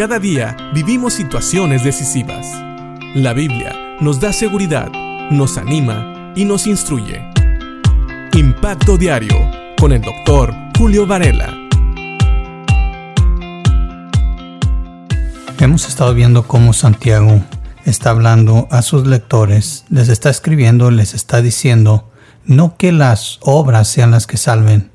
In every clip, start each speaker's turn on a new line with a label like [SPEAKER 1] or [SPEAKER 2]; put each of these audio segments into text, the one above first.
[SPEAKER 1] Cada día vivimos situaciones decisivas. La Biblia nos da seguridad, nos anima y nos instruye. Impacto Diario con el doctor Julio Varela.
[SPEAKER 2] Hemos estado viendo cómo Santiago está hablando a sus lectores, les está escribiendo, les está diciendo, no que las obras sean las que salven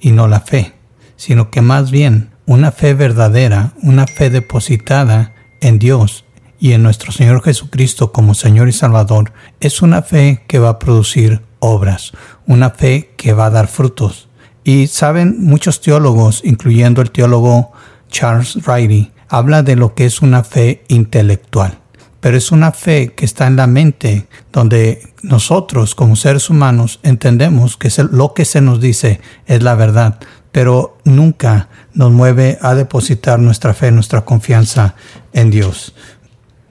[SPEAKER 2] y no la fe, sino que más bien una fe verdadera, una fe depositada en Dios y en nuestro Señor Jesucristo como Señor y Salvador, es una fe que va a producir obras, una fe que va a dar frutos. Y saben, muchos teólogos, incluyendo el teólogo Charles Riley, habla de lo que es una fe intelectual pero es una fe que está en la mente, donde nosotros como seres humanos entendemos que lo que se nos dice es la verdad, pero nunca nos mueve a depositar nuestra fe, nuestra confianza en Dios.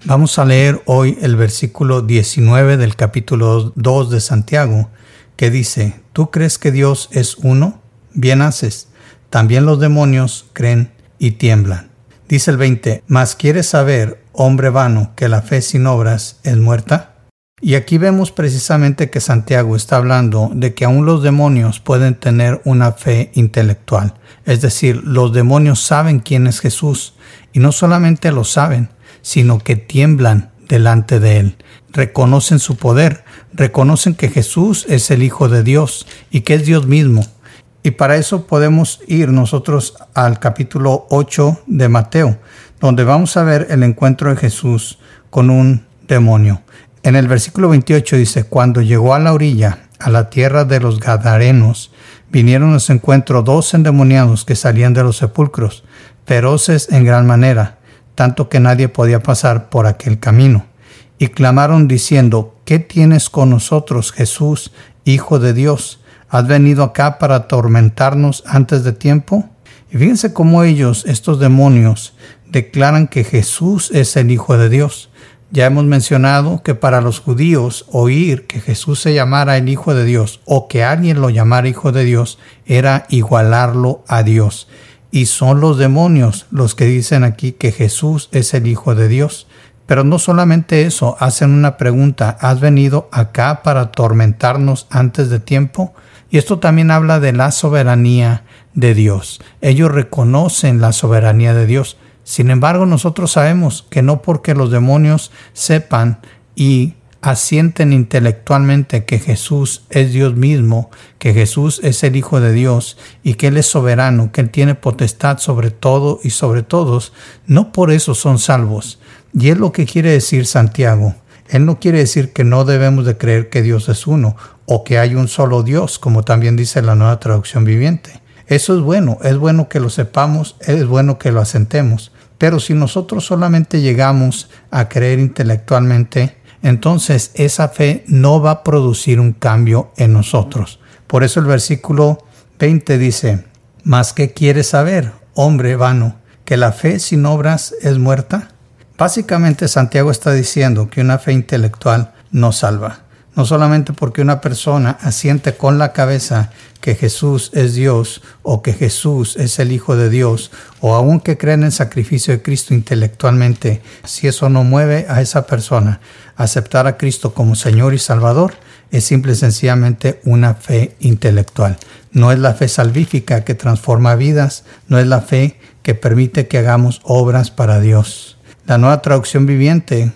[SPEAKER 2] Vamos a leer hoy el versículo 19 del capítulo 2 de Santiago, que dice, ¿tú crees que Dios es uno? Bien haces. También los demonios creen y tiemblan. Dice el 20, mas quieres saber, hombre vano, que la fe sin obras es muerta. Y aquí vemos precisamente que Santiago está hablando de que aún los demonios pueden tener una fe intelectual. Es decir, los demonios saben quién es Jesús y no solamente lo saben, sino que tiemblan delante de él. Reconocen su poder, reconocen que Jesús es el Hijo de Dios y que es Dios mismo y para eso podemos ir nosotros al capítulo 8 de Mateo, donde vamos a ver el encuentro de Jesús con un demonio. En el versículo 28 dice, cuando llegó a la orilla, a la tierra de los Gadarenos, vinieron a su encuentro dos endemoniados que salían de los sepulcros, feroces en gran manera, tanto que nadie podía pasar por aquel camino. Y clamaron diciendo, ¿qué tienes con nosotros, Jesús, Hijo de Dios? ¿Has venido acá para atormentarnos antes de tiempo? Y fíjense cómo ellos, estos demonios, declaran que Jesús es el Hijo de Dios. Ya hemos mencionado que para los judíos oír que Jesús se llamara el Hijo de Dios o que alguien lo llamara Hijo de Dios era igualarlo a Dios. Y son los demonios los que dicen aquí que Jesús es el Hijo de Dios. Pero no solamente eso, hacen una pregunta, ¿has venido acá para atormentarnos antes de tiempo? Y esto también habla de la soberanía de Dios. Ellos reconocen la soberanía de Dios. Sin embargo, nosotros sabemos que no porque los demonios sepan y asienten intelectualmente que Jesús es Dios mismo, que Jesús es el Hijo de Dios y que Él es soberano, que Él tiene potestad sobre todo y sobre todos, no por eso son salvos. Y es lo que quiere decir Santiago. Él no quiere decir que no debemos de creer que Dios es uno o que hay un solo Dios, como también dice la nueva traducción viviente. Eso es bueno, es bueno que lo sepamos, es bueno que lo asentemos. Pero si nosotros solamente llegamos a creer intelectualmente, entonces esa fe no va a producir un cambio en nosotros. Por eso el versículo 20 dice, ¿Más qué quieres saber, hombre vano, que la fe sin obras es muerta? Básicamente Santiago está diciendo que una fe intelectual no salva. No solamente porque una persona asiente con la cabeza que Jesús es Dios o que Jesús es el Hijo de Dios o aun que creen en el sacrificio de Cristo intelectualmente, si eso no mueve a esa persona a aceptar a Cristo como Señor y Salvador, es simple y sencillamente una fe intelectual. No es la fe salvífica que transforma vidas, no es la fe que permite que hagamos obras para Dios. La nueva traducción viviente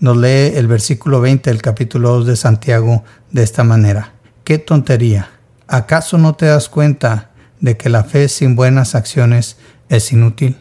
[SPEAKER 2] nos lee el versículo 20 del capítulo 2 de Santiago de esta manera. ¡Qué tontería! ¿Acaso no te das cuenta de que la fe sin buenas acciones es inútil?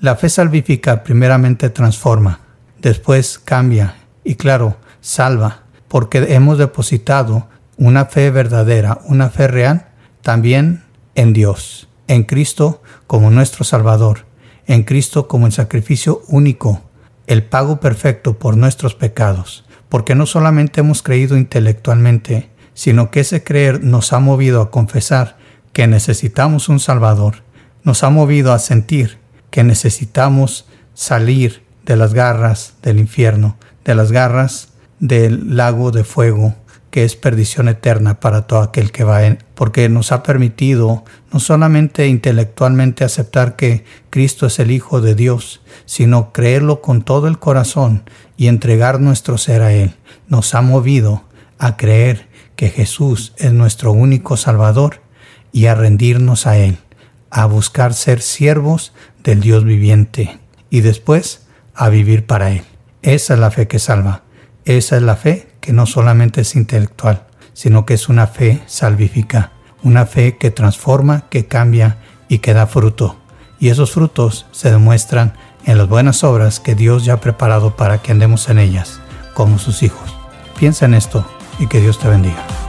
[SPEAKER 2] La fe salvífica primeramente transforma, después cambia y claro, salva, porque hemos depositado una fe verdadera, una fe real, también en Dios, en Cristo como nuestro Salvador en Cristo como el sacrificio único, el pago perfecto por nuestros pecados, porque no solamente hemos creído intelectualmente, sino que ese creer nos ha movido a confesar que necesitamos un Salvador, nos ha movido a sentir que necesitamos salir de las garras del infierno, de las garras del lago de fuego que es perdición eterna para todo aquel que va en, porque nos ha permitido no solamente intelectualmente aceptar que Cristo es el Hijo de Dios, sino creerlo con todo el corazón y entregar nuestro ser a Él. Nos ha movido a creer que Jesús es nuestro único Salvador y a rendirnos a Él, a buscar ser siervos del Dios viviente y después a vivir para Él. Esa es la fe que salva. Esa es la fe que no solamente es intelectual, sino que es una fe salvífica, una fe que transforma, que cambia y que da fruto. Y esos frutos se demuestran en las buenas obras que Dios ya ha preparado para que andemos en ellas, como sus hijos. Piensa en esto y que Dios te bendiga.